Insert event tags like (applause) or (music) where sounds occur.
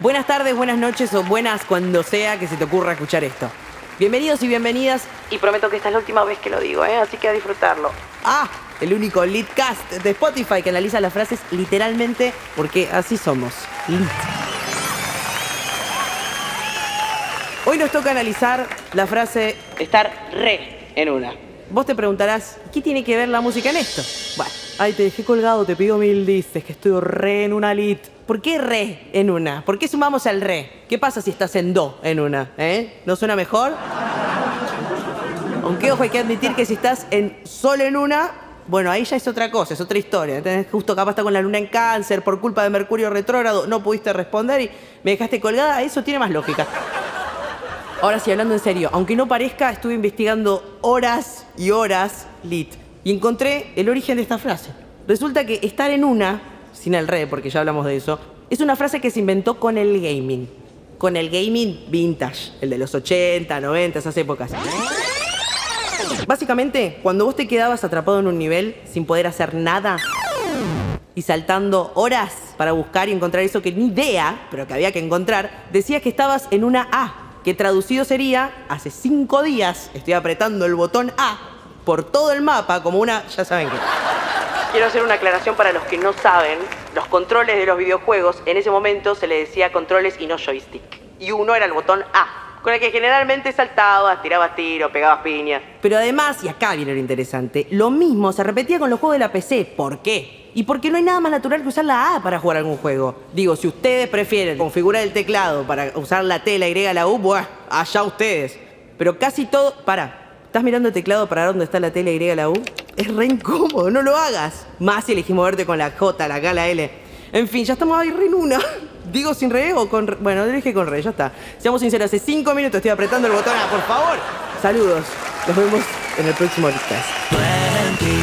Buenas tardes, buenas noches o buenas cuando sea que se te ocurra escuchar esto. Bienvenidos y bienvenidas. Y prometo que esta es la última vez que lo digo, ¿eh? así que a disfrutarlo. Ah, el único Litcast de Spotify que analiza las frases literalmente porque así somos. Lit. Hoy nos toca analizar la frase estar re en una. Vos te preguntarás, ¿qué tiene que ver la música en esto? Bueno, ay, te dejé colgado, te pido mil dices que estoy re en una lit. ¿Por qué re en una? ¿Por qué sumamos al re? ¿Qué pasa si estás en do en una? ¿Eh? ¿No suena mejor? Aunque ojo, hay que admitir que si estás en sol en una, bueno, ahí ya es otra cosa, es otra historia. Tenés justo capaz está con la luna en cáncer, por culpa de Mercurio retrógrado, no pudiste responder y me dejaste colgada, eso tiene más lógica. Ahora sí, hablando en serio, aunque no parezca, estuve investigando horas y horas lit y encontré el origen de esta frase. Resulta que estar en una, sin el re, porque ya hablamos de eso, es una frase que se inventó con el gaming. Con el gaming vintage, el de los 80, 90, esas épocas. Básicamente, cuando vos te quedabas atrapado en un nivel sin poder hacer nada y saltando horas para buscar y encontrar eso que ni idea, pero que había que encontrar, decías que estabas en una A, que traducido sería, hace cinco días estoy apretando el botón A por todo el mapa como una, ya saben qué. Quiero hacer una aclaración para los que no saben, los controles de los videojuegos en ese momento se le decía controles y no joystick. Y uno era el botón A, con el que generalmente saltabas, tirabas tiro, pegabas piña. Pero además, y acá viene lo interesante, lo mismo se repetía con los juegos de la PC. ¿Por qué? Y porque no hay nada más natural que usar la A para jugar algún juego. Digo, si ustedes prefieren configurar el teclado para usar la T, la Y, la U, bueno, allá ustedes. Pero casi todo. Para, ¿estás mirando el teclado para dónde está la T, la Y, la U? Es re incómodo, no lo hagas. Más si elegimos verte con la J, la K, la L. En fin, ya estamos ahí re en una. (laughs) Digo sin re o con re? Bueno, dije con re, ya está. Seamos sinceros, hace cinco minutos estoy apretando el botón A, por favor. Saludos. Nos vemos en el próximo podcast.